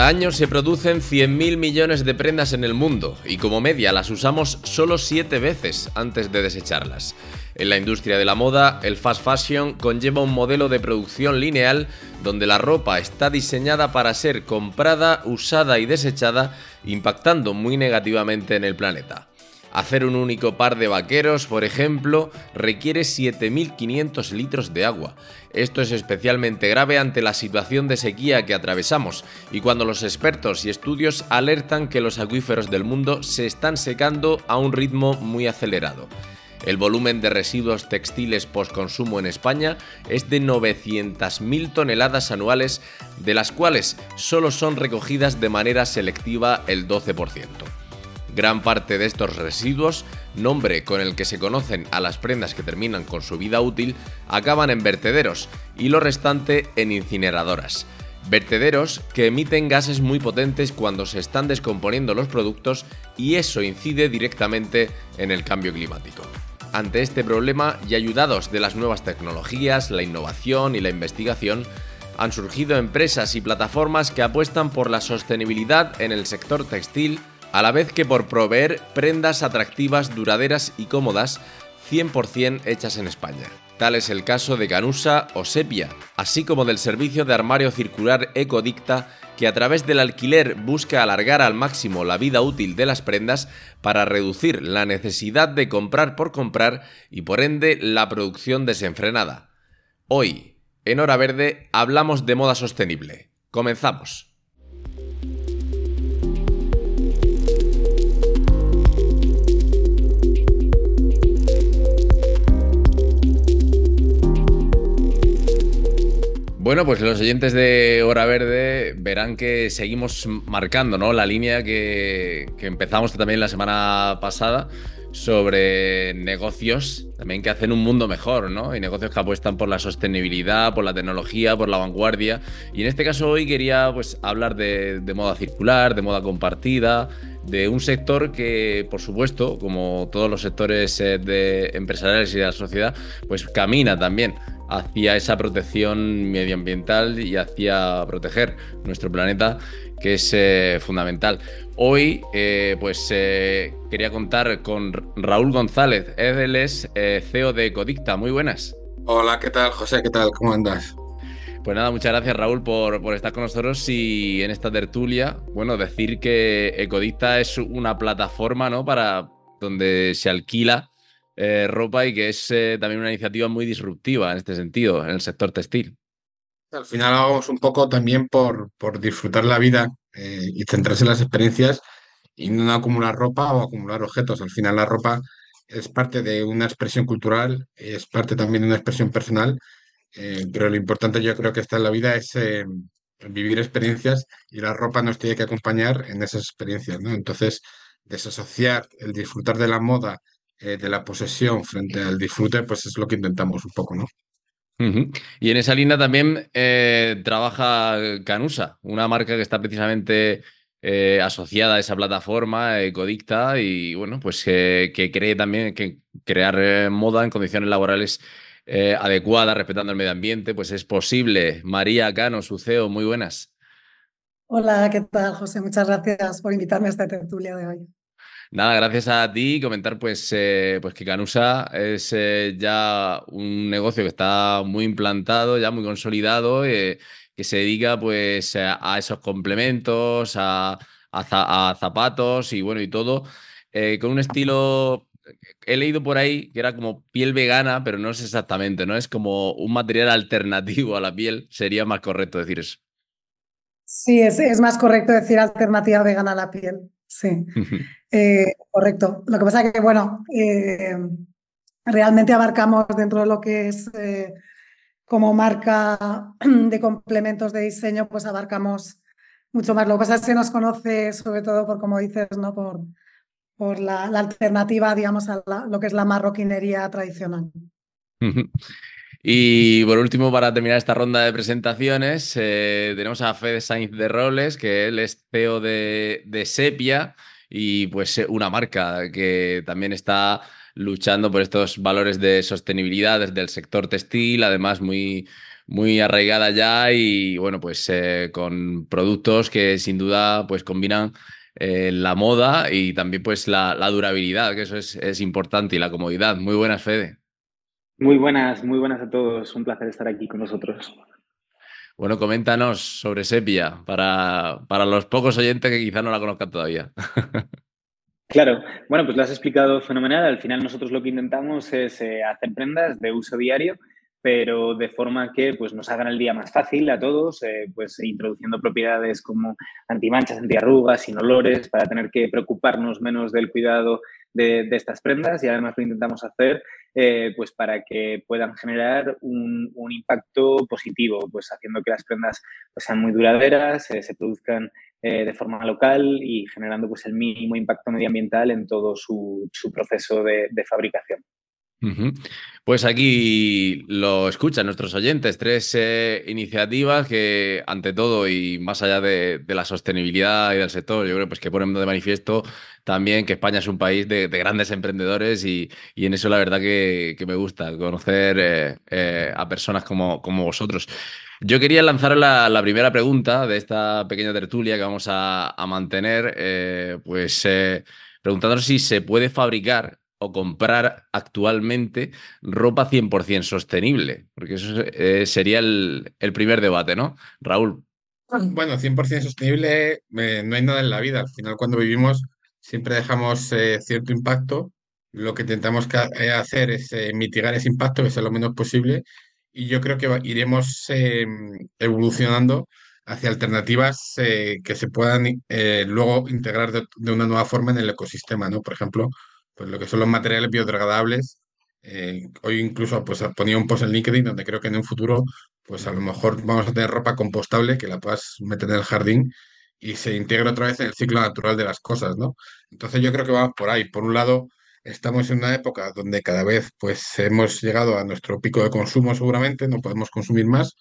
Cada año se producen 100.000 millones de prendas en el mundo y como media las usamos solo 7 veces antes de desecharlas. En la industria de la moda, el fast fashion conlleva un modelo de producción lineal donde la ropa está diseñada para ser comprada, usada y desechada, impactando muy negativamente en el planeta. Hacer un único par de vaqueros, por ejemplo, requiere 7.500 litros de agua. Esto es especialmente grave ante la situación de sequía que atravesamos y cuando los expertos y estudios alertan que los acuíferos del mundo se están secando a un ritmo muy acelerado. El volumen de residuos textiles postconsumo en España es de 900.000 toneladas anuales, de las cuales solo son recogidas de manera selectiva el 12%. Gran parte de estos residuos, nombre con el que se conocen a las prendas que terminan con su vida útil, acaban en vertederos y lo restante en incineradoras. Vertederos que emiten gases muy potentes cuando se están descomponiendo los productos y eso incide directamente en el cambio climático. Ante este problema y ayudados de las nuevas tecnologías, la innovación y la investigación, han surgido empresas y plataformas que apuestan por la sostenibilidad en el sector textil a la vez que por proveer prendas atractivas, duraderas y cómodas 100% hechas en España. Tal es el caso de Canusa o Sepia, así como del servicio de armario circular Ecodicta, que a través del alquiler busca alargar al máximo la vida útil de las prendas para reducir la necesidad de comprar por comprar y por ende la producción desenfrenada. Hoy, en Hora Verde, hablamos de moda sostenible. Comenzamos. Bueno, pues los oyentes de Hora Verde verán que seguimos marcando ¿no? la línea que, empezamos también la semana pasada sobre negocios también que hacen un mundo mejor, ¿no? Y negocios que apuestan por la sostenibilidad, por la tecnología, por la vanguardia. Y en este caso hoy quería pues hablar de, de moda circular, de moda compartida, de un sector que, por supuesto, como todos los sectores eh, empresariales y de la sociedad, pues camina también hacia esa protección medioambiental y hacia proteger nuestro planeta, que es eh, fundamental. Hoy, eh, pues eh, quería contar con Raúl González, él es CEO de Ecodicta. Muy buenas. Hola, ¿qué tal, José? ¿Qué tal? ¿Cómo andas? Pues nada, muchas gracias Raúl por, por, estar con nosotros y en esta tertulia, bueno, decir que Ecodicta es una plataforma, ¿no? Para donde se alquila eh, ropa y que es eh, también una iniciativa muy disruptiva en este sentido, en el sector textil. Al final vamos un poco también por, por disfrutar la vida eh, y centrarse en las experiencias y no acumular ropa o acumular objetos. Al final la ropa es parte de una expresión cultural, es parte también de una expresión personal, pero lo importante yo creo que está en la vida es vivir experiencias y la ropa nos tiene que acompañar en esas experiencias, ¿no? Entonces, desasociar el disfrutar de la moda eh, de la posesión frente al disfrute, pues es lo que intentamos un poco, ¿no? Y en esa línea también eh, trabaja Canusa, una marca que está precisamente eh, asociada a esa plataforma, Ecodicta, y bueno, pues que cree también que crear moda en condiciones laborales adecuadas, respetando el medio ambiente, pues es posible. María Cano, su CEO, muy buenas. Hola, ¿qué tal, José? Muchas gracias por invitarme a esta tertulia de hoy. Nada, gracias a ti. Comentar pues, eh, pues que Canusa es eh, ya un negocio que está muy implantado, ya muy consolidado, eh, que se dedica pues a, esos complementos, a, zapatos y bueno, y todo, con un estilo he leído por ahí que era como piel vegana, pero no es exactamente, ¿no? Es como un material alternativo a la piel, sería más correcto decir eso. Sí, es, es más correcto decir alternativa vegana a la piel, sí. Eh, correcto. Lo que pasa es que, bueno, eh, realmente abarcamos dentro de lo que es eh, como marca de complementos de diseño, pues abarcamos mucho más. Lo que pasa es que se nos conoce sobre todo por, como dices, ¿no? por, por la, alternativa, digamos, a lo que es la marroquinería tradicional. Y por último, para terminar esta ronda de presentaciones, eh, tenemos a Fede Sainz de Roles, que él es CEO de, de Sepia y pues eh, una marca que también está luchando por estos valores de sostenibilidad desde el sector textil, además muy, muy arraigada ya y bueno, pues eh, con productos que sin duda pues combinan la moda y también pues la, durabilidad, que eso es, es importante y la comodidad. Muy buenas, Fede. Muy buenas, muy buenas a todos. Un placer estar aquí con nosotros. Bueno, coméntanos sobre Sepia para, para los pocos oyentes que quizá no la conozcan todavía. Claro, bueno, pues lo has explicado fenomenal. Al final nosotros lo que intentamos es eh, hacer prendas de uso diario, pero de forma que pues, nos hagan el día más fácil a todos, eh, pues introduciendo propiedades como antimanchas, antiarrugas, sin olores, para tener que preocuparnos menos del cuidado de, estas prendas y además lo intentamos hacer eh, pues para que puedan generar un, impacto positivo, pues haciendo que las prendas pues, sean muy duraderas, eh, se produzcan de forma local y generando pues el mínimo impacto medioambiental en todo su, proceso de fabricación. Pues aquí lo escuchan nuestros oyentes, tres eh, iniciativas que ante todo y más allá de, la sostenibilidad y del sector, yo creo pues que ponen de manifiesto también que España es un país de, grandes emprendedores y, en eso la verdad que, me gusta conocer eh, eh, a personas como, vosotros. Yo quería lanzar la, primera pregunta de esta pequeña tertulia que vamos a, mantener, pues preguntándonos si se puede fabricar o comprar actualmente ropa 100% sostenible? Porque eso eh, sería el, primer debate, ¿no? Raúl. Bueno, 100% sostenible eh, no hay nada en la vida. Al final, cuando vivimos, siempre dejamos eh, cierto impacto. Lo que intentamos hacer es mitigar ese impacto, que sea lo menos posible. Y yo creo que iremos evolucionando hacia alternativas que se puedan luego integrar de, de, una nueva forma en el ecosistema, ¿no? Por ejemplo, pues lo que son los materiales biodegradables. Eh, hoy incluso pues, ponía un post en LinkedIn donde creo que en un futuro pues a lo mejor vamos a tener ropa compostable que la puedas meter en el jardín y se integra otra vez en el ciclo natural de las cosas, ¿no? Entonces yo creo que vamos por ahí. Por un lado, estamos en una época donde cada vez pues hemos llegado a nuestro pico de consumo seguramente, no podemos consumir más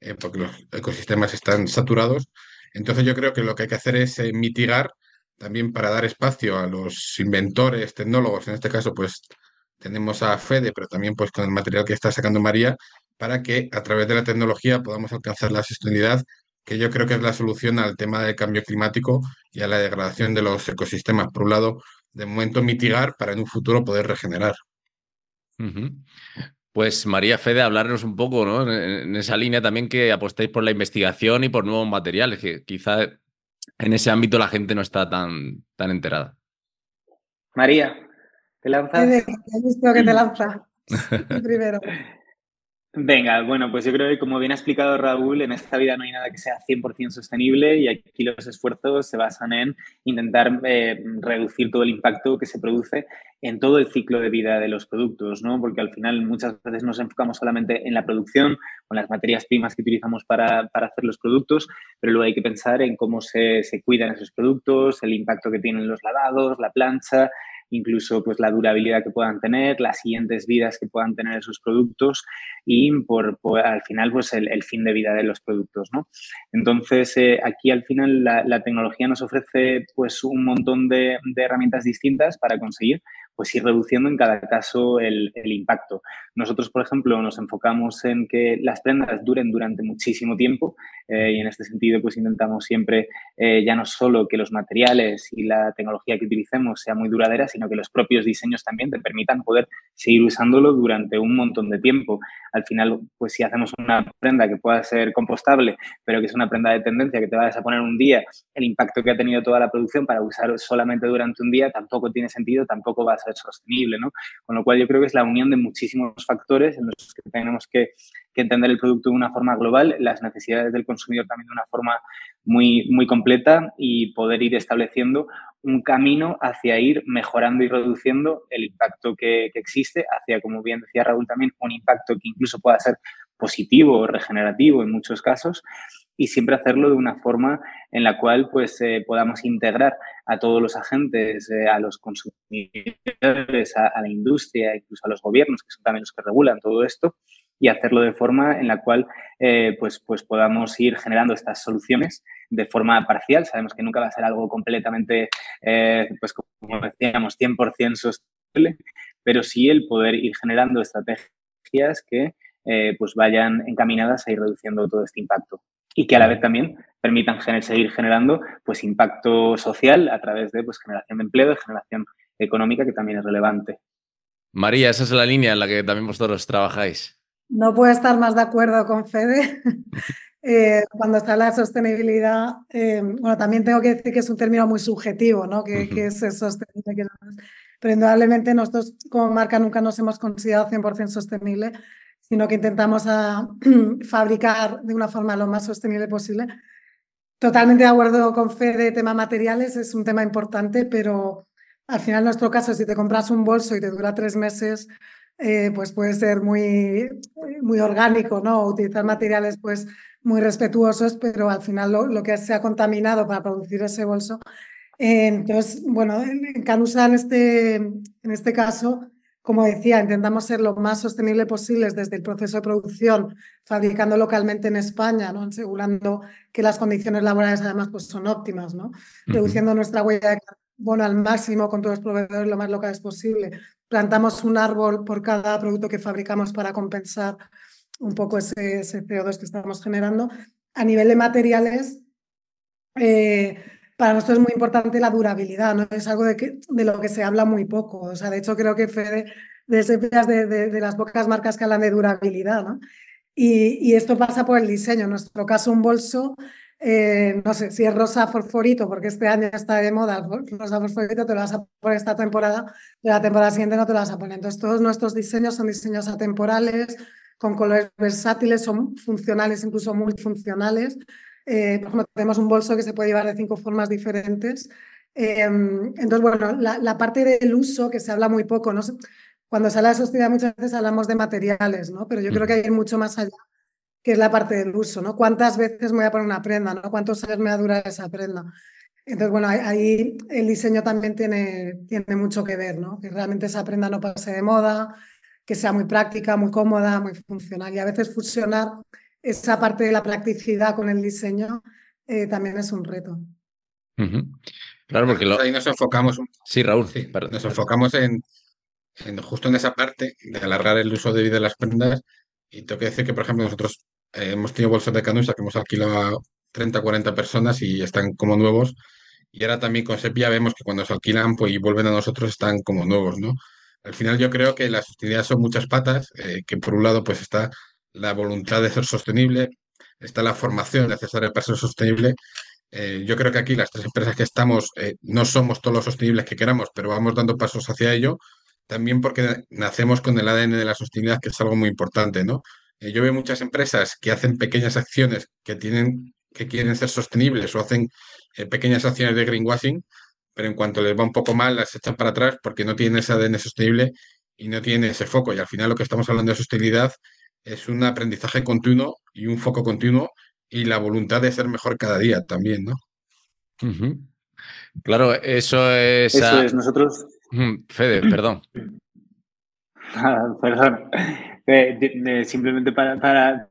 eh, porque los ecosistemas están saturados. Entonces yo creo que lo que hay que hacer es eh, mitigar también para dar espacio a los inventores, tecnólogos, en este caso pues tenemos a Fede, pero también pues con el material que está sacando María, para que a través de la tecnología podamos alcanzar la sostenibilidad, que yo creo que es la solución al tema del cambio climático y a la degradación de los ecosistemas. Por un lado, de momento mitigar para en un futuro poder regenerar. Pues María Fede, hablarnos un poco ¿no? en esa línea también que apostéis por la investigación y por nuevos materiales, que quizá en ese ámbito la gente no está tan, tan enterada. María, ¿te lanzas? He visto que te lanza. Primero. Venga, bueno, pues yo creo que como bien ha explicado Raúl, en esta vida no hay nada que sea 100% sostenible y aquí los esfuerzos se basan en intentar eh, reducir todo el impacto que se produce en todo el ciclo de vida de los productos, ¿no? Porque al final muchas veces nos enfocamos solamente en la producción o en las materias primas que utilizamos para, hacer los productos, pero luego hay que pensar en cómo se, se cuidan esos productos, el impacto que tienen los lavados, la plancha, incluso pues la durabilidad que puedan tener, las siguientes vidas que puedan tener esos productos y por, al final pues el, fin de vida de los productos, ¿no? Entonces eh, aquí al final la, tecnología nos ofrece pues un montón de, de herramientas distintas para conseguir pues ir reduciendo en cada caso el, impacto. Nosotros, por ejemplo, nos enfocamos en que las prendas duren durante muchísimo tiempo eh, y en este sentido pues intentamos siempre eh, ya no solo que los materiales y la tecnología que utilicemos sea muy duradera, sino que los propios diseños también te permitan poder seguir usándolo durante un montón de tiempo. Al final, pues si hacemos una prenda que pueda ser compostable, pero que es una prenda de tendencia que te vayas a poner un día, el impacto que ha tenido toda la producción para usar solamente durante un día tampoco tiene sentido, tampoco va a ser sostenible, ¿no? Con lo cual yo creo que es la unión de muchísimos factores en los que tenemos que, entender el producto de una forma global, las necesidades del consumidor también de una forma muy, muy completa y poder ir estableciendo un camino hacia ir mejorando y reduciendo el impacto que, existe, hacia, como bien decía Raúl también, un impacto que incluso pueda ser positivo o regenerativo en muchos casos y siempre hacerlo de una forma en la cual pues eh, podamos integrar a todos los agentes, eh, a los consumidores, a, la industria, incluso a los gobiernos, que son también los que regulan todo esto, y hacerlo de forma en la cual eh, pues, pues podamos ir generando estas soluciones de forma parcial. Sabemos que nunca va a ser algo completamente, pues como decíamos, 100% sostenible, pero sí el poder ir generando estrategias que pues vayan encaminadas a ir reduciendo todo este impacto y que a la vez también permitan seguir generando pues, impacto social a través de pues, generación de empleo, de generación económica, que también es relevante. María, esa es la línea en la que también vosotros trabajáis. No puedo estar más de acuerdo con Fede. Eh, cuando está la sostenibilidad, eh, bueno, también tengo que decir que es un término muy subjetivo, ¿no? Que, es sostenible. Pero indudablemente nosotros como marca nunca nos hemos considerado 100% sostenible sino que intentamos a, fabricar de una forma lo más sostenible posible. Totalmente de acuerdo con Fe de tema materiales, es un tema importante, pero al final en nuestro caso, si te compras un bolso y te dura tres meses, eh, pues puede ser muy, muy orgánico, ¿no? Utilizar materiales pues muy respetuosos, pero al final lo, lo que se ha contaminado para producir ese bolso. Eh, entonces, bueno, en Canusa en este, en este caso como decía, intentamos ser lo más sostenible posibles desde el proceso de producción, fabricando localmente en España, ¿no? asegurando que las condiciones laborales además pues, son óptimas, ¿no? reduciendo nuestra huella de carbono al máximo con todos los proveedores lo más locales posible. Plantamos un árbol por cada producto que fabricamos para compensar un poco ese, CO2 que estamos generando. A nivel de materiales, eh, para nosotros es muy importante la durabilidad, ¿no? Es algo de, que, lo que se habla muy poco. O sea, de hecho, creo que Fede de, de, de, las pocas marcas que hablan de durabilidad, ¿no? Y, y, esto pasa por el diseño. En nuestro caso, un bolso, eh, no sé si es rosa fosforito, porque este año está de moda rosa fosforito, te lo vas a poner esta temporada, pero la temporada siguiente no te lo vas a poner. Entonces, todos nuestros diseños son diseños atemporales, con colores versátiles, son funcionales, incluso multifuncionales. Eh, por ejemplo, tenemos un bolso que se puede llevar de cinco formas diferentes. Em, entonces, bueno, la, parte del uso, que se habla muy poco, ¿no? Cuando se habla de sostenibilidad muchas veces hablamos de materiales, ¿no? Pero yo creo que hay mucho más allá, que es la parte del uso, ¿no? ¿Cuántas veces me voy a poner una prenda, ¿no? ¿Cuántos años me va a durar esa prenda? Entonces, bueno, ahí el diseño también tiene, tiene mucho que ver, ¿no? Que realmente esa prenda no pase de moda, que sea muy práctica, muy cómoda, muy funcional. Y a veces fusionar esa parte de la practicidad con el diseño eh, también es un reto. Claro, porque ahí nos enfocamos. Sí, Raúl. nos enfocamos en, justo en esa parte de alargar el uso de vida de las prendas. Y tengo que decir que, por ejemplo, nosotros eh, hemos tenido bolsos de canusa que hemos alquilado a 30 40 personas y están como nuevos. Y ahora también con Sepia vemos que cuando se alquilan pues, y vuelven a nosotros están como nuevos, ¿no? Al final yo creo que la sostenibilidad son muchas patas, eh, que por un lado pues está la voluntad de ser sostenible, está la formación necesaria para ser sostenible. Eh, yo creo que aquí las tres empresas que estamos eh, no somos todos los sostenibles que queramos, pero vamos dando pasos hacia ello, también porque nacemos con el ADN de la sostenibilidad, que es algo muy importante, ¿no? Eh, yo veo muchas empresas que hacen pequeñas acciones que tienen que quieren ser sostenibles o hacen pequeñas acciones de greenwashing, pero en cuanto les va un poco mal las echan para atrás porque no tienen ese ADN sostenible y no tienen ese foco. Y al final lo que estamos hablando de sostenibilidad es un aprendizaje continuo y un foco continuo y la voluntad de ser mejor cada día también, ¿no? Claro, eso es... Eso es, nosotros... Fede, perdón. perdón. simplemente para, para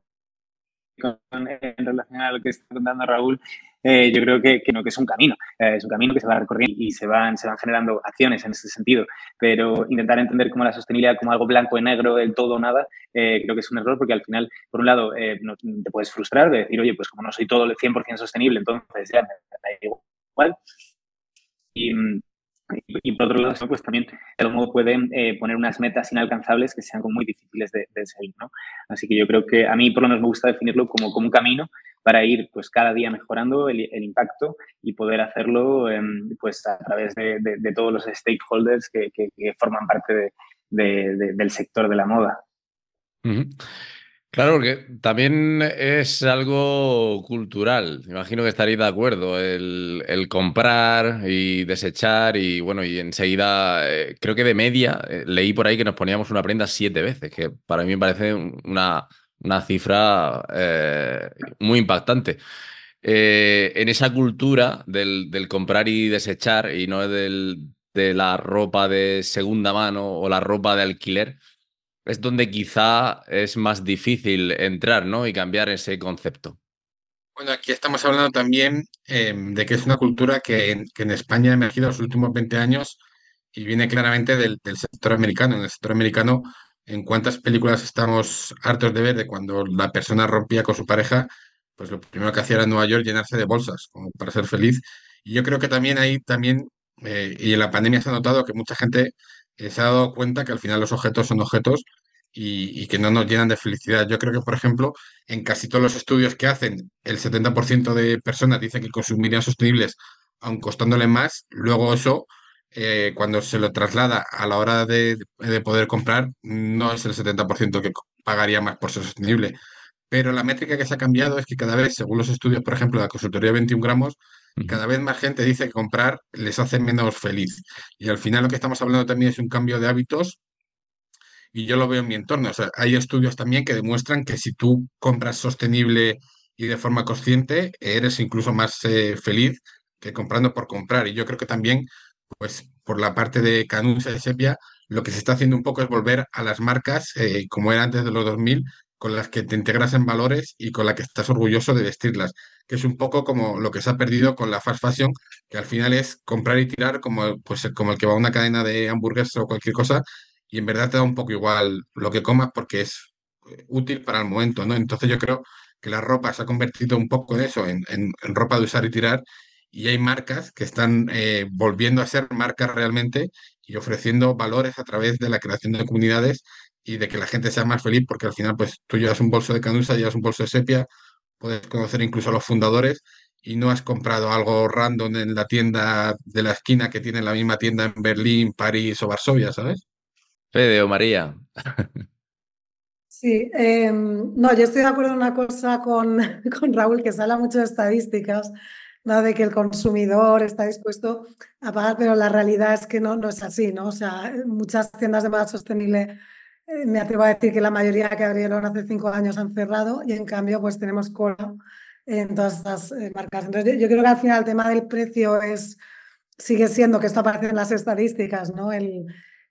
en relación a lo que está contando Raúl, eh, yo creo que, no, que es un camino, eh, es un camino que se va recorriendo y se van, generando acciones en ese sentido, pero intentar entender como la sostenibilidad como algo blanco y negro, del todo o nada, eh, creo que es un error porque al final, por un lado, te puedes frustrar de decir, oye, pues como no soy todo el 100% sostenible, entonces ya me da igual. Y, y, por otro lado, pues también de algún modo pueden poner unas metas inalcanzables que sean como muy difíciles de, de, seguir, ¿no? Así que yo creo que a mí por lo menos me gusta definirlo como, como un camino para ir pues cada día mejorando el, impacto y poder hacerlo em, pues a través de, todos los stakeholders que, forman parte del sector de la moda. Claro, porque también es algo cultural. Imagino que estaréis de acuerdo. El, comprar y desechar y bueno, y enseguida, eh, creo que de media, eh, leí por ahí que nos poníamos una prenda siete veces, que para mí me parece una Una cifra eh, muy impactante. Eh, en esa cultura del, comprar y desechar y no del, de la ropa de segunda mano o la ropa de alquiler, es donde quizá es más difícil entrar ¿no? y cambiar ese concepto. Bueno, aquí estamos hablando también em, de que es una cultura que en, España ha emergido en los últimos 20 años y viene claramente del, sector americano. En el sector americano, ¿en cuántas películas estamos hartos de ver de cuando la persona rompía con su pareja? Pues lo primero que hacía era en Nueva York llenarse de bolsas, para ser feliz. Y yo creo que también ahí también, eh, y en la pandemia se ha notado que mucha gente se ha dado cuenta que al final los objetos son objetos y, que no nos llenan de felicidad. Yo creo que, por ejemplo, en casi todos los estudios que hacen, el 70% de personas dicen que consumirían sostenibles, aun costándole más. Luego eso, eh, cuando se lo traslada a la hora de, poder comprar, no es el 70% que pagaría más por ser sostenible. Pero la métrica que se ha cambiado es que cada vez, según los estudios, por ejemplo, de la consultoría 21 gramos, cada vez más gente dice que comprar les hace menos feliz. Y al final lo que estamos hablando también es un cambio de hábitos y yo lo veo en mi entorno. O sea, hay estudios también que demuestran que si tú compras sostenible y de forma consciente, eres incluso más eh, feliz que comprando por comprar. Y yo creo que también, pues por la parte de Canusa y Sepia, lo que se está haciendo un poco es volver a las marcas eh, como era antes de los 2000, con las que te integras en valores y con las que estás orgulloso de vestirlas, que es un poco como lo que se ha perdido con la fast fashion, que al final es comprar y tirar como, pues, como el que va a una cadena de hamburguesas o cualquier cosa, y en verdad te da un poco igual lo que comas porque es eh, útil para el momento, ¿no? Entonces yo creo que la ropa se ha convertido un poco en eso, en, ropa de usar y tirar, y hay marcas que están eh, volviendo a ser marcas realmente y ofreciendo valores a través de la creación de comunidades y de que la gente sea más feliz, porque al final, pues tú llevas un bolso de canusa, llevas un bolso de sepia, puedes conocer incluso a los fundadores y no has comprado algo random en la tienda de la esquina que tiene la misma tienda en Berlín, París o Varsovia, ¿sabes? Fede o María. Sí, em, no, yo estoy de acuerdo en una cosa con, con Raúl, que se habla mucho de estadísticas, ¿no? de que el consumidor está dispuesto a pagar, pero la realidad es que no, no es así, ¿no? O sea, muchas tiendas de moda sostenible, me atrevo a decir que la mayoría que abrieron hace cinco años han cerrado y en cambio pues tenemos cola en todas estas eh, marcas. Entonces yo, creo que al final el tema del precio es, sigue siendo, que esto aparece en las estadísticas, ¿no? El,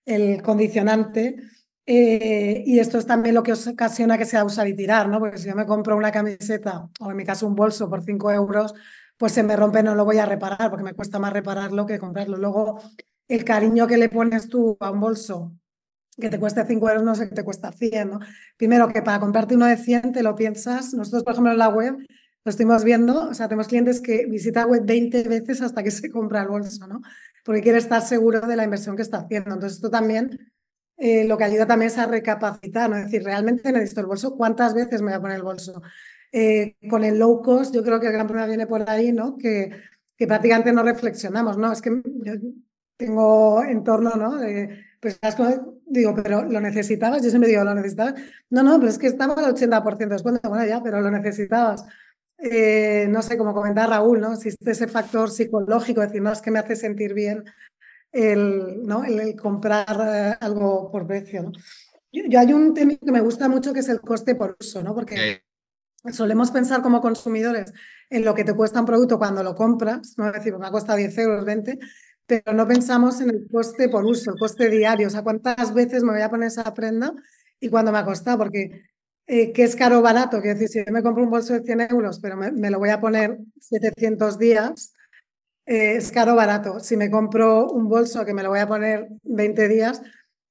el condicionante. Eh, y esto es también lo que ocasiona que sea usar y tirar, ¿no? Porque si yo me compro una camiseta o en mi caso un bolso por 5 euros, pues se me rompe, no lo voy a reparar porque me cuesta más repararlo que comprarlo. Luego, el cariño que le pones tú a un bolso que te cueste 5 euros, no sé que te cuesta 100, ¿no? Primero que para comprarte uno de 100 te lo piensas. Nosotros, por ejemplo, en la web lo estuvimos viendo, o sea, tenemos clientes que visitan web 20 veces hasta que se compra el bolso, ¿no? porque quiere estar seguro de la inversión que está haciendo. Entonces, esto también eh, lo que ayuda también es a recapacitar, ¿no? Decir, ¿realmente necesito el bolso? ¿Cuántas veces me voy a poner el bolso? Eh, con el low cost, yo creo que el gran problema viene por ahí, ¿no? Que, que prácticamente no reflexionamos, ¿no? Es que yo tengo entorno, ¿no? Pues digo, pero lo necesitabas, yo siempre digo, lo necesitabas. No, no, pero es que estaba al 80% de descuento, bueno, ya, pero lo necesitabas. Eh, no sé, como comentaba Raúl, ¿no? Existe ese factor psicológico, decir, no, es que me hace sentir bien el, ¿no? el, comprar eh, algo por precio, ¿no? Yo, hay un tema que me gusta mucho que es el coste por uso, ¿no? Porque solemos pensar como consumidores en lo que te cuesta un producto cuando lo compras, no es decir, me ha costado 10 euros, 20, pero no pensamos en el coste por uso, el coste diario, o sea, cuántas veces me voy a poner esa prenda y cuándo me ha costado, porque eh, que es caro o barato, que decir, si yo me compro un bolso de 100 euros, pero me, lo voy a poner 700 días, eh, es caro o barato. Si me compro un bolso que me lo voy a poner 20 días,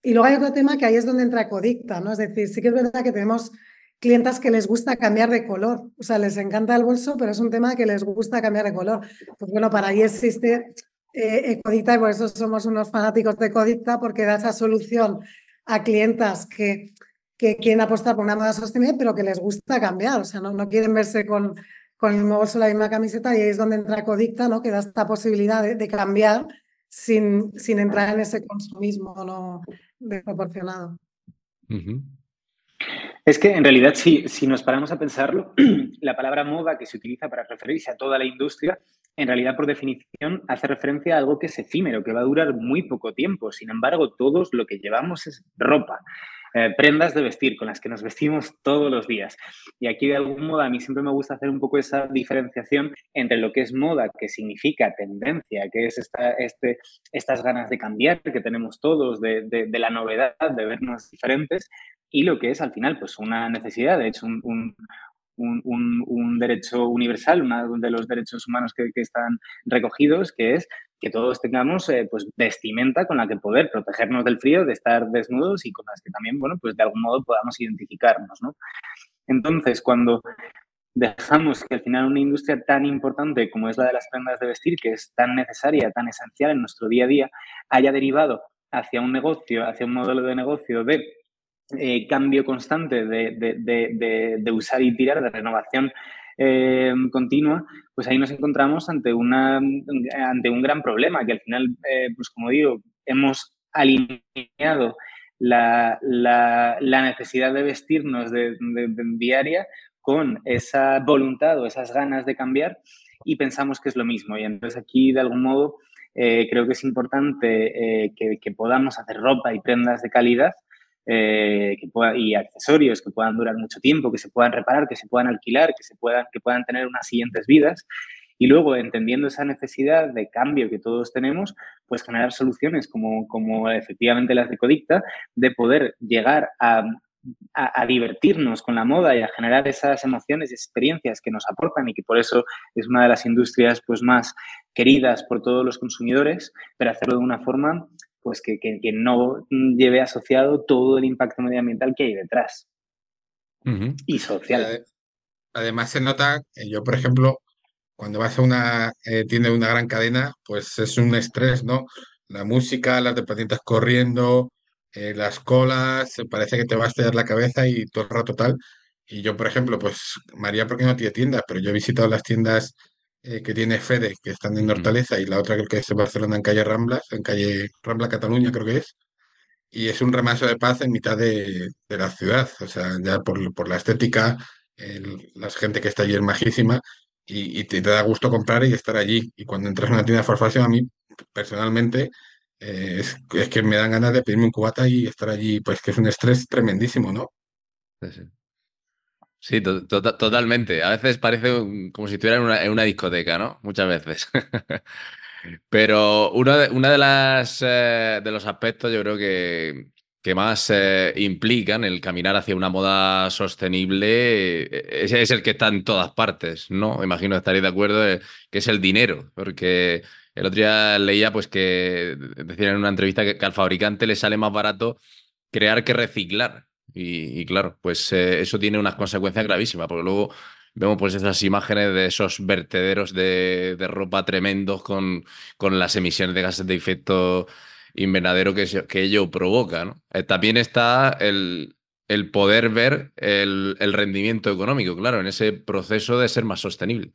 y luego hay otro tema que ahí es donde entra Codicta, ¿no? Es decir, sí que es verdad que tenemos clientas que les gusta cambiar de color, o sea, les encanta el bolso, pero es un tema que les gusta cambiar de color. Pues bueno, para ahí existe eh, Codicta y por eso somos unos fanáticos de Codicta, porque da esa solución a clientas que que quieren apostar por una moda sostenible, pero que les gusta cambiar, o sea, no, no quieren verse con, con el mismo bolso, la misma camiseta, y ahí es donde entra Codicta, ¿no? que da esta posibilidad de, cambiar sin, sin, entrar en ese consumismo ¿no? desproporcionado. Es que en realidad, si, si nos paramos a pensarlo, la palabra moda que se utiliza para referirse a toda la industria, en realidad por definición hace referencia a algo que es efímero, que va a durar muy poco tiempo. Sin embargo, todos lo que llevamos es ropa. eh, prendas de vestir con las que nos vestimos todos los días. Y aquí de algún modo a mí siempre me gusta hacer un poco esa diferenciación entre lo que es moda, que significa tendencia, que es esta, este, estas ganas de cambiar que tenemos todos, de, de, la novedad, de vernos diferentes, y lo que es al final pues una necesidad, de hecho un, un, un, derecho universal, uno de los derechos humanos que, están recogidos, que es que todos tengamos eh, pues vestimenta con la que poder protegernos del frío, de estar desnudos y con las que también, bueno, pues de algún modo podamos identificarnos, ¿no? Entonces, cuando dejamos que al final una industria tan importante como es la de las prendas de vestir, que es tan necesaria, tan esencial en nuestro día a día, haya derivado hacia un negocio, hacia un modelo de negocio de eh, cambio constante de, usar y tirar, de renovación eh, continua, pues ahí nos encontramos ante, una, ante un gran problema, que al final, eh, pues como digo, hemos alineado la, necesidad de vestirnos de, diaria con esa voluntad o esas ganas de cambiar y pensamos que es lo mismo. Y entonces aquí, de algún modo, creo que es importante que podamos hacer ropa y prendas de calidad eh, que y accesorios que puedan durar mucho tiempo, que se puedan reparar, que se puedan alquilar, que, se puedan, que puedan tener unas siguientes vidas. Y luego, entendiendo esa necesidad de cambio que todos tenemos, pues generar soluciones como, como efectivamente las de de poder llegar a, a, divertirnos con la moda y a generar esas emociones y experiencias que nos aportan y que por eso es una de las industrias pues, más queridas por todos los consumidores, pero hacerlo de una forma pues que, no lleve asociado todo el impacto medioambiental que hay detrás y social. Además se nota, yo por ejemplo, cuando vas a una eh, tienda de una gran cadena, pues es un estrés, ¿no? La música, las dependientes corriendo, eh, las colas, parece que te va a estallar la cabeza y todo el rato tal. Y yo, por ejemplo, pues María porque no tiene tiendas, pero yo he visitado las tiendas eh, que tiene Fede, que están en Hortaleza, y la otra creo que es en Barcelona, en calle Ramblas, en calle Rambla Cataluña, creo que es. Y es un remaso de paz en mitad de, la ciudad. O sea, ya por, la estética, la gente que está allí es majísima y, te, da gusto comprar y estar allí. Y cuando entras en una tienda de fashion, a mí personalmente eh, es, es, que me dan ganas de pedirme un cubata y estar allí, pues que es un estrés tremendísimo, ¿no? Sí, sí. Sí, totalmente. A veces parece como si estuviera en una, discoteca, ¿no? Muchas veces. Pero uno de, una de las eh, de los aspectos yo creo que, que más eh, implican el caminar hacia una moda sostenible eh, es, es, el que está en todas partes, ¿no? Imagino que estaréis de acuerdo, que es el dinero, porque el otro día leía pues que decían en una entrevista que al fabricante le sale más barato crear que reciclar. Y, claro, pues eh, eso tiene unas consecuencias gravísimas, porque luego vemos pues esas imágenes de esos vertederos de, ropa tremendos con, con, las emisiones de gases de efecto invernadero que, que ello provoca. Eh, también está el, el poder ver el, el, rendimiento económico, claro, en ese proceso de ser más sostenible.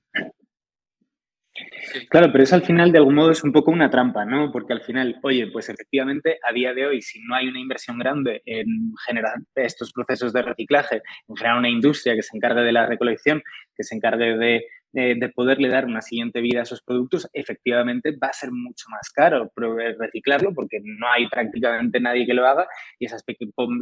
Claro, pero eso al final de algún modo es un poco una trampa, ¿no? Porque al final, oye, pues efectivamente a día de hoy, si no hay una inversión grande en generar estos procesos de reciclaje, en generar una industria que se encargue de la recolección, que se encargue de eh, de poderle dar una siguiente vida a esos productos, efectivamente va a ser mucho más caro reciclarlo porque no hay prácticamente nadie que lo haga y esas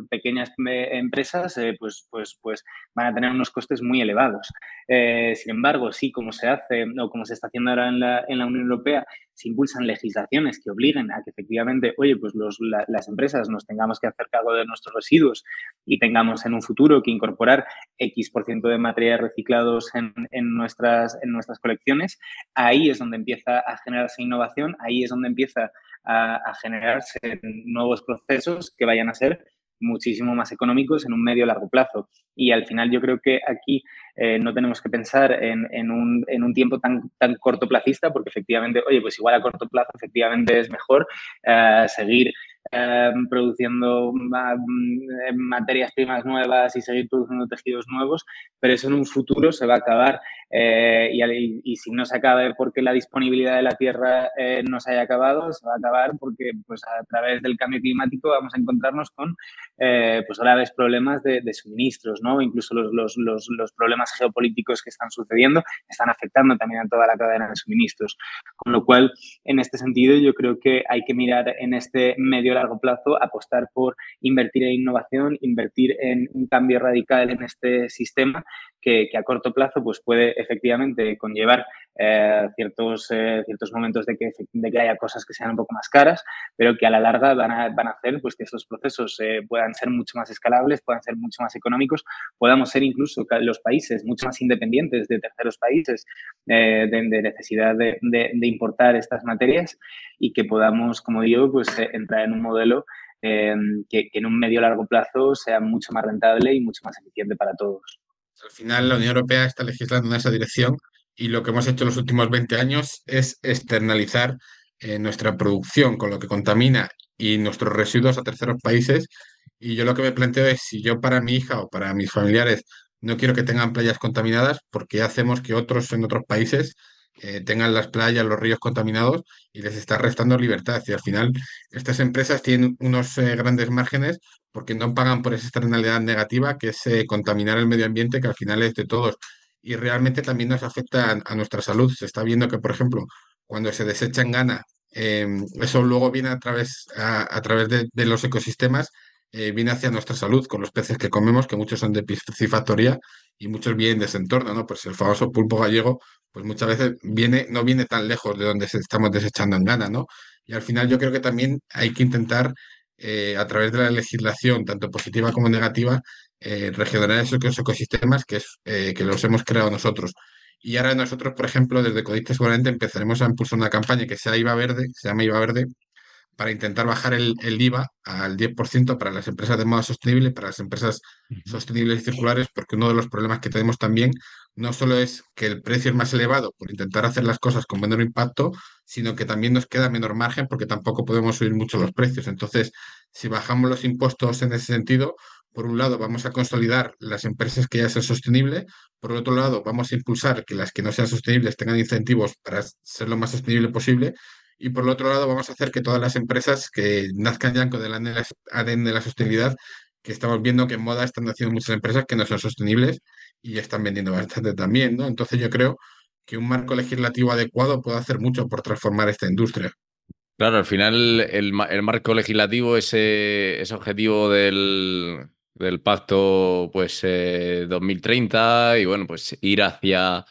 pequeñas empresas eh, pues, pues, pues van a tener unos costes muy elevados. Eh, sin embargo, sí, como se hace o como se está haciendo ahora en la, en la Unión Europea, se impulsan legislaciones que obliguen a que efectivamente, oye, pues los, las empresas nos tengamos que hacer cargo de nuestros residuos y tengamos en un futuro que incorporar X por ciento de materiales reciclados en, nuestras, en nuestras colecciones, ahí es donde empieza a generarse innovación, ahí es donde empieza a, a generarse nuevos procesos que vayan a ser muchísimo más económicos en un medio largo plazo. Y al final yo creo que aquí eh, no tenemos que pensar en, un, en, un, tiempo tan, tan cortoplacista, porque efectivamente, oye, pues igual a corto plazo efectivamente es mejor eh, seguir eh, produciendo materias primas nuevas y seguir produciendo tejidos nuevos, pero eso en un futuro se va a acabar y, si no se acaba porque la disponibilidad de la tierra no se haya acabado, se va a acabar porque pues, a través del cambio climático vamos a encontrarnos con eh, pues, graves problemas de, suministros, ¿no? Incluso los, los, los, los, problemas geopolíticos que están sucediendo están afectando también a toda la cadena de suministros. Con lo cual, en este sentido, yo creo que hay que mirar en este medio-largo plazo, apostar por invertir en innovación, invertir en un cambio radical en este sistema que, a corto plazo pues puede efectivamente conllevar eh, ciertos, eh, ciertos momentos de que, de que haya cosas que sean un poco más caras, pero que a la larga van a, van a hacer pues, que estos procesos eh, puedan ser mucho más escalables, puedan ser mucho más económicos, podamos ser incluso los países mucho más independientes de terceros países de, necesidad de, importar estas materias y que podamos, como digo, pues entrar en un modelo que, que en un medio largo plazo sea mucho más rentable y mucho más eficiente para todos. Al final, la Unión Europea está legislando en esa dirección y lo que hemos hecho en los últimos 20 años es externalizar eh, nuestra producción con lo que contamina y nuestros residuos a terceros países. Y yo lo que me planteo es si yo para mi hija o para mis familiares no quiero que tengan playas contaminadas, ¿por qué hacemos que otros en otros países eh, tengan las playas, los ríos contaminados y les está restando libertad? Y al final estas empresas tienen unos eh, grandes márgenes porque no pagan por esa externalidad negativa que es contaminar el medio ambiente, que al final es de todos y realmente también nos afecta a, nuestra salud. Se está viendo que, por ejemplo, cuando se desecha en Ghana, em, eso luego viene a través, a, través de, los ecosistemas, eh, viene hacia nuestra salud con los peces que comemos, que muchos son de piscifactoría y muchos vienen de ese entorno, ¿no? Pues el famoso pulpo gallego, pues muchas veces viene, no viene tan lejos de donde se estamos desechando en Ghana, ¿no? Y al final yo creo que también hay que intentar, eh, a través de la legislación, tanto positiva como negativa, eh, regenerar esos ecosistemas que, es, eh, que los hemos creado nosotros. Y ahora nosotros, por ejemplo, desde Codite seguramente empezaremos a impulsar una campaña que sea IVA verde, se llama IVA verde, para intentar bajar el, IVA al 10% para las empresas de moda sostenible, para las empresas sostenibles y circulares, porque uno de los problemas que tenemos también no solo es que el precio es más elevado por intentar hacer las cosas con menor impacto, sino que también nos queda menor margen porque tampoco podemos subir mucho los precios. Entonces, si bajamos los impuestos en ese sentido, por un lado, vamos a consolidar las empresas que ya sean sostenibles, por otro lado, vamos a impulsar que las que no sean sostenibles tengan incentivos para ser lo más sostenible posible, y por otro lado, vamos a hacer que todas las empresas que nazcan ya con el ADN de la sostenibilidad, que estamos viendo que en moda están haciendo muchas empresas que no son sostenibles y están vendiendo bastante también, ¿no? Entonces yo creo que un marco legislativo adecuado puede hacer mucho por transformar esta industria. Claro, al final el, marco legislativo, ese objetivo del, del pacto pues 2030 eh, y bueno, pues ir hacia,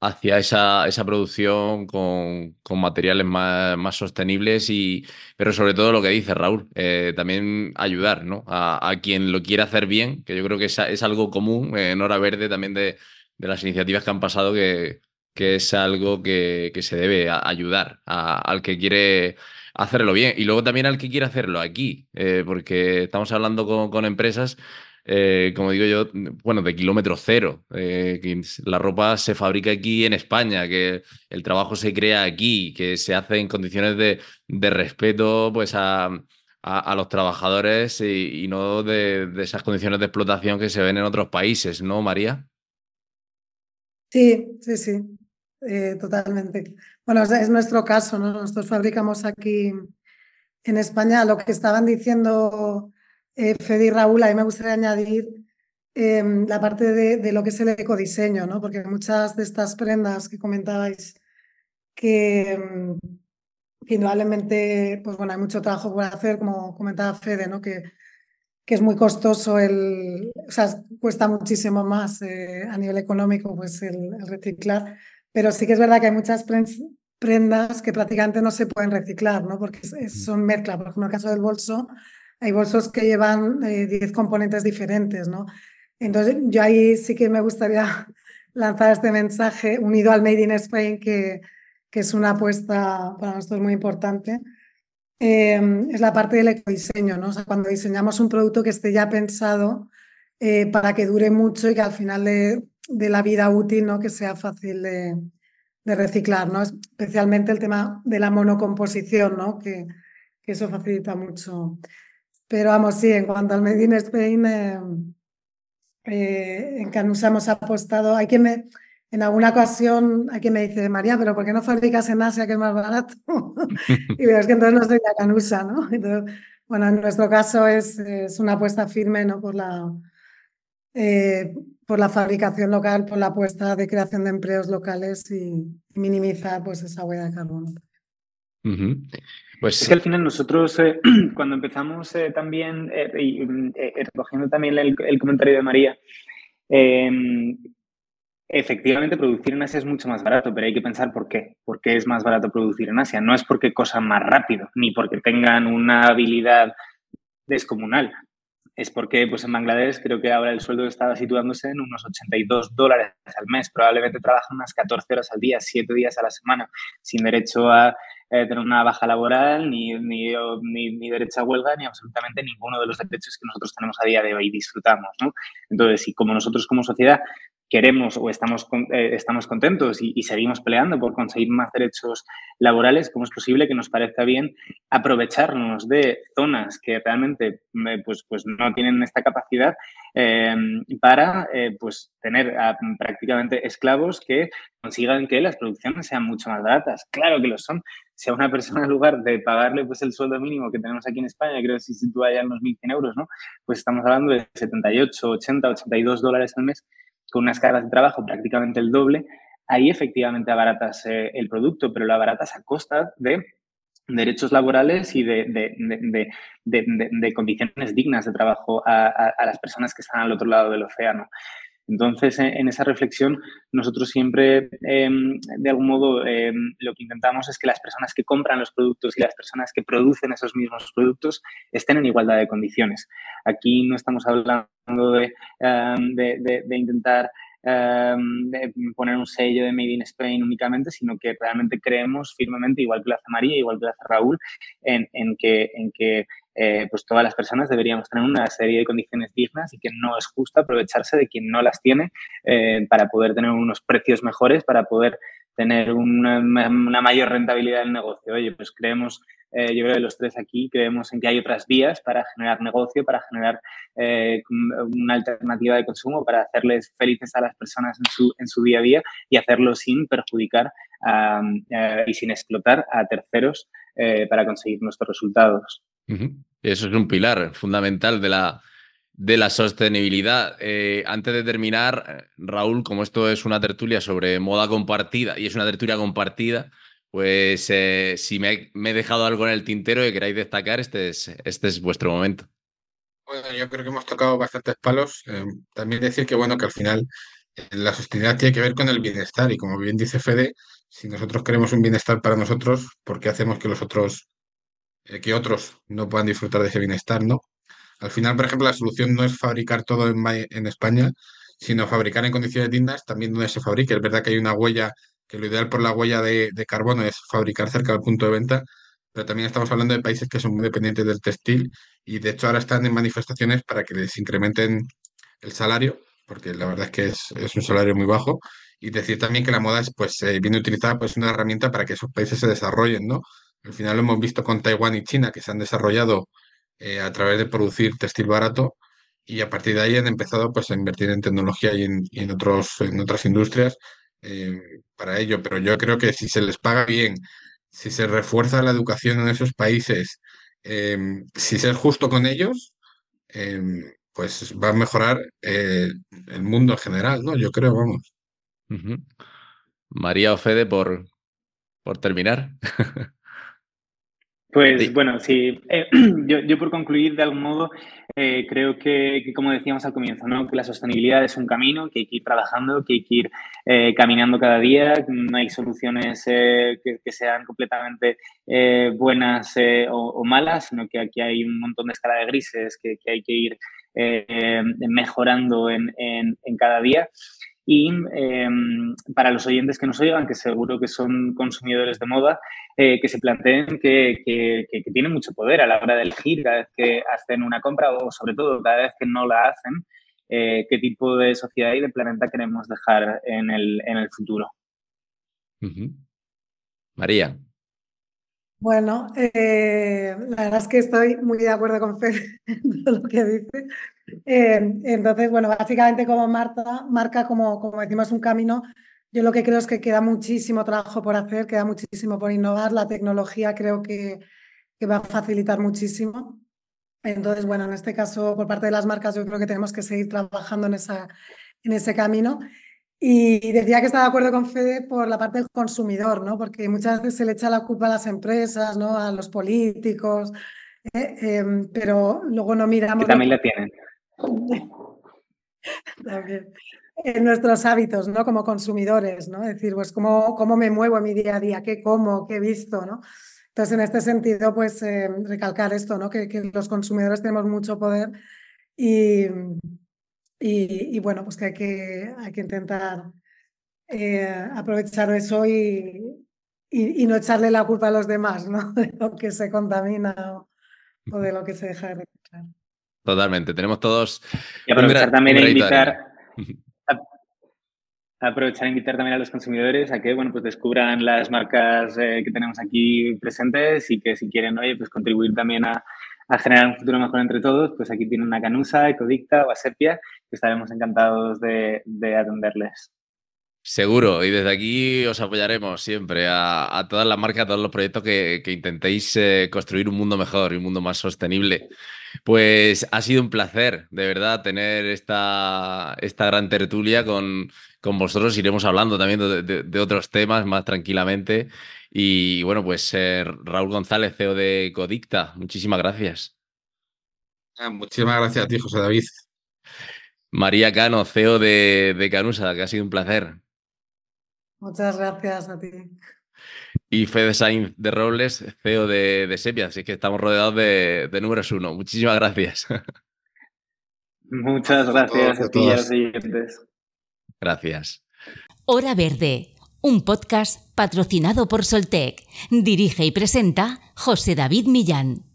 hacia esa, esa producción con, con materiales más, más, sostenibles y pero sobre todo lo que dice Raúl, eh, también ayudar ¿no? a, a, quien lo quiera hacer bien, que yo creo que es, es algo común en Hora Verde también de, de, las iniciativas que han pasado que, que es algo que, que se debe ayudar al que quiere hacerlo bien. Y luego también al que quiere hacerlo aquí, eh, porque estamos hablando con, empresas, eh, como digo yo, bueno, de kilómetro cero. Eh, la ropa se fabrica aquí en España, que el trabajo se crea aquí, que se hace en condiciones de, respeto pues a, los trabajadores y, no de, esas condiciones de explotación que se ven en otros países, ¿no, María? Sí, sí, sí. Eh, totalmente. Bueno, es nuestro caso, ¿no? Nosotros fabricamos aquí en España lo que estaban diciendo eh, Fede y Raúl, a mí me gustaría añadir em, la parte de, lo que es el ecodiseño, ¿no? Porque muchas de estas prendas que comentabais que, em, indudablemente, pues bueno, hay mucho trabajo por hacer, como comentaba Fede, ¿no? Que, que es muy costoso el, o sea, cuesta muchísimo más eh, a nivel económico pues el reciclar pero sí que es verdad que hay muchas prendas que prácticamente no se pueden reciclar, ¿no? Porque son mezcla. Por ejemplo, en el caso del bolso, hay bolsos que llevan 10 eh, componentes diferentes, ¿no? Entonces, yo ahí sí que me gustaría lanzar este mensaje unido al Made in Spain, que, que es una apuesta para nosotros muy importante. Em, es la parte del ecodiseño, ¿no? O sea, cuando diseñamos un producto que esté ya pensado eh, para que dure mucho y que al final de, de la vida útil, ¿no? que sea fácil de, reciclar, ¿no? especialmente el tema de la monocomposición, ¿no? que, que eso facilita mucho. Pero vamos, sí, en cuanto al Made in Spain, eh, eh, en Canus hemos apostado, hay que en alguna ocasión hay quien me dice, María, pero ¿por qué no fabricas en Asia que es más barato? y es que entonces no soy la canusa, ¿no? Entonces, bueno, en nuestro caso es, es una apuesta firme ¿no? por, la, eh, por la fabricación local, por la apuesta de creación de empleos locales y minimizar pues, esa huella de carbono. Pues es que al final nosotros, eh, cuando empezamos eh, también, y mm, recogiendo también el, el, comentario de María, em, Efectivamente, producir en Asia es mucho más barato, pero hay que pensar por qué. ¿Por qué es más barato producir en Asia? No es porque cosa más rápido, ni porque tengan una habilidad descomunal. Es porque pues en Bangladesh creo que ahora el sueldo estaba situándose en unos 82 dólares al mes. Probablemente trabajan unas 14 horas al día, 7 días a la semana, sin derecho a eh, tener una baja laboral, ni, ni, ni, derecho a huelga, ni absolutamente ninguno de los derechos que nosotros tenemos a día de hoy y disfrutamos. Entonces, y como nosotros como sociedad queremos o estamos, eh, estamos contentos y, seguimos peleando por conseguir más derechos laborales, ¿cómo es posible que nos parezca bien aprovecharnos de zonas que realmente eh, pues, pues no tienen esta capacidad em, para eh, pues tener prácticamente esclavos que consigan que las producciones sean mucho más baratas? Claro que lo son. Si a una persona en lugar de pagarle pues el sueldo mínimo que tenemos aquí en España, creo que se sitúa ya en los 1.100 euros, ¿no? Pues estamos hablando de 78, 80, 82 dólares al mes con unas cargas de trabajo prácticamente el doble, ahí efectivamente abaratas eh, el producto, pero lo abaratas a costa de derechos laborales y de, de, condiciones dignas de trabajo a, las personas que están al otro lado del océano. Entonces, en esa reflexión, nosotros siempre, em, de algún modo, em, lo que intentamos es que las personas que compran los productos y las personas que producen esos mismos productos estén en igualdad de condiciones. Aquí no estamos hablando de, em, intentar poner un sello de Made in Spain únicamente, sino que realmente creemos firmemente, igual que lo hace María, igual que lo hace Raúl, en que eh, pues todas las personas deberíamos tener una serie de condiciones dignas y que no es justo aprovecharse de quien no las tiene eh, para poder tener unos precios mejores, para poder tener una, mayor rentabilidad del negocio. Oye, pues creemos eh, yo creo que los tres aquí creemos en que hay otras vías para generar negocio, para generar una alternativa de consumo, para hacerles felices a las personas en su, en su día a día y hacerlo sin perjudicar y sin explotar a terceros para conseguir nuestros resultados. Eso es un pilar fundamental de la, de la sostenibilidad. antes de terminar, Raúl, como esto es una tertulia sobre moda compartida y es una tertulia compartida, pues eh, si me, he dejado algo en el tintero que queráis destacar, este es, este es vuestro momento. Bueno, yo creo que hemos tocado bastantes palos. Eh, también decir que, bueno, que al final eh, la sostenibilidad tiene que ver con el bienestar y como bien dice Fede, si nosotros queremos un bienestar para nosotros, ¿por qué hacemos que los otros, que otros no puedan disfrutar de ese bienestar, no? Al final, por ejemplo, la solución no es fabricar todo en, España, sino fabricar en condiciones dignas también donde se fabrique. Es verdad que hay una huella que lo ideal por la huella de, carbono es fabricar cerca del punto de venta, pero también estamos hablando de países que son muy dependientes del textil y de hecho ahora están en manifestaciones para que les incrementen el salario, porque la verdad es que es, un salario muy bajo, y decir también que la moda es pues eh, viene utilizada pues una herramienta para que esos países se desarrollen, ¿no? Al final lo hemos visto con Taiwán y China, que se han desarrollado eh, a través de producir textil barato y a partir de ahí han empezado pues a invertir en tecnología y en, otros, en otras industrias eh, para ello, pero yo creo que si se les paga bien, si se refuerza la educación en esos países, em, si se es justo con ellos, em, pues va a mejorar eh, el mundo en general, ¿no? Yo creo, vamos. María Ofede, por, por terminar. Pues bueno, sí, eh, yo, por concluir de algún modo eh, creo que, como decíamos al comienzo, ¿no? que la sostenibilidad es un camino, que hay que ir trabajando, que hay que ir eh, caminando cada día, no hay soluciones que, sean completamente buenas o, malas, sino que aquí hay un montón de escala de grises que, hay que ir mejorando en, en cada día. Y em, para los oyentes que nos oigan, que seguro que son consumidores de moda, eh, que se planteen que, que, tienen mucho poder a la hora de elegir cada vez que hacen una compra o sobre todo cada vez que no la hacen, eh, qué tipo de sociedad y de planeta queremos dejar en el, en el futuro. María. Bueno, eh, la verdad es que estoy muy de acuerdo con Fede en lo que dice. Eh, entonces, bueno, básicamente como Marta marca, como, como decimos, un camino Yo lo que creo es que queda muchísimo trabajo por hacer, queda muchísimo por innovar. La tecnología creo que, que va a facilitar muchísimo. Entonces, bueno, en este caso, por parte de las marcas, yo creo que tenemos que seguir trabajando en, esa, en ese camino. Y decía que estaba de acuerdo con Fede por la parte del consumidor, ¿no? Porque muchas veces se le echa la culpa a las empresas, ¿no? A los políticos, ¿eh? Em, pero luego no miramos. Que también la tienen. también. En nuestros hábitos, ¿no? Como consumidores, ¿no? Es decir, pues cómo, cómo me muevo en mi día a día, qué como, qué he visto, ¿no? Entonces, en este sentido, pues em, recalcar esto, ¿no? Que, que los consumidores tenemos mucho poder y y, bueno, pues que hay que, hay que intentar eh, aprovechar eso y, y, no echarle la culpa a los demás, ¿no? De lo que se contamina o, de lo que se deja de reciclar. Totalmente, tenemos todos. Y aprovechar también a invitar. aprovechar a invitar también a los consumidores a que bueno pues descubran las marcas eh, que tenemos aquí presentes y que si quieren oye pues contribuir también a, a generar un futuro mejor entre todos, pues aquí tienen una Canusa, Ecodicta o Asepia, que estaremos encantados de, atenderles. Seguro, y desde aquí os apoyaremos siempre a, todas las marcas, a todos los proyectos que, intentéis eh, construir un mundo mejor y un mundo más sostenible. Pues ha sido un placer, de verdad, tener esta, esta gran tertulia con, con vosotros. Iremos hablando también de, otros temas más tranquilamente. Y bueno, pues eh, Raúl González, CEO de Codicta, muchísimas gracias. Ah, muchísimas gracias a ti, José David. María Cano, CEO de, de Canusa, que ha sido un placer. Muchas gracias a ti. Y Fede Sainz de Robles, CEO de, de Sepia, así que estamos rodeados de, números uno. Muchísimas gracias. Muchas gracias a, ti Gracias. Hora Verde, un podcast patrocinado por Soltec. Dirige y presenta José David Millán.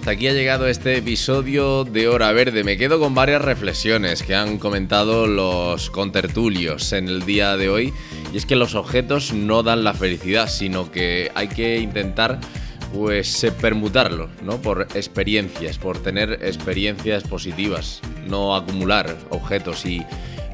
Hasta aquí ha llegado este episodio de Hora Verde. Me quedo con varias reflexiones que han comentado los contertulios en el día de hoy. Y es que los objetos no dan la felicidad, sino que hay que intentar pues eh, permutarlo, ¿no? Por experiencias, por tener experiencias positivas, no acumular objetos y,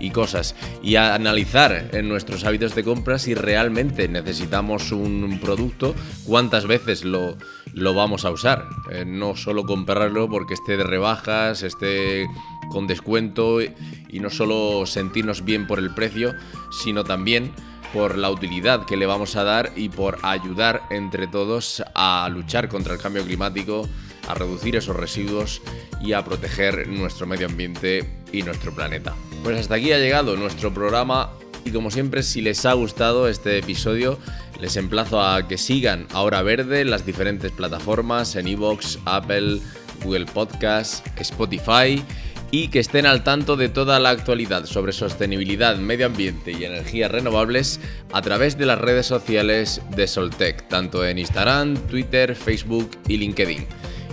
y cosas. Y analizar en nuestros hábitos de compra si realmente necesitamos un producto, cuántas veces lo lo vamos a usar. Eh, no solo comprarlo porque esté de rebajas, esté con descuento y no solo sentirnos bien por el precio, sino también por la utilidad que le vamos a dar y por ayudar entre todos a luchar contra el cambio climático, a reducir esos residuos y a proteger nuestro medio ambiente y nuestro planeta. Pues hasta aquí ha llegado nuestro programa y como siempre si les ha gustado este episodio les emplazo a que sigan Ahora Verde las diferentes plataformas, en iVoox, Apple, Google Podcast, Spotify y que estén al tanto de toda la actualidad sobre sostenibilidad, medio ambiente y energías renovables a través de las redes sociales de Soltec, tanto en Instagram, Twitter, Facebook y LinkedIn.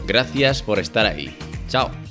Gracias por estar ahí. Chao.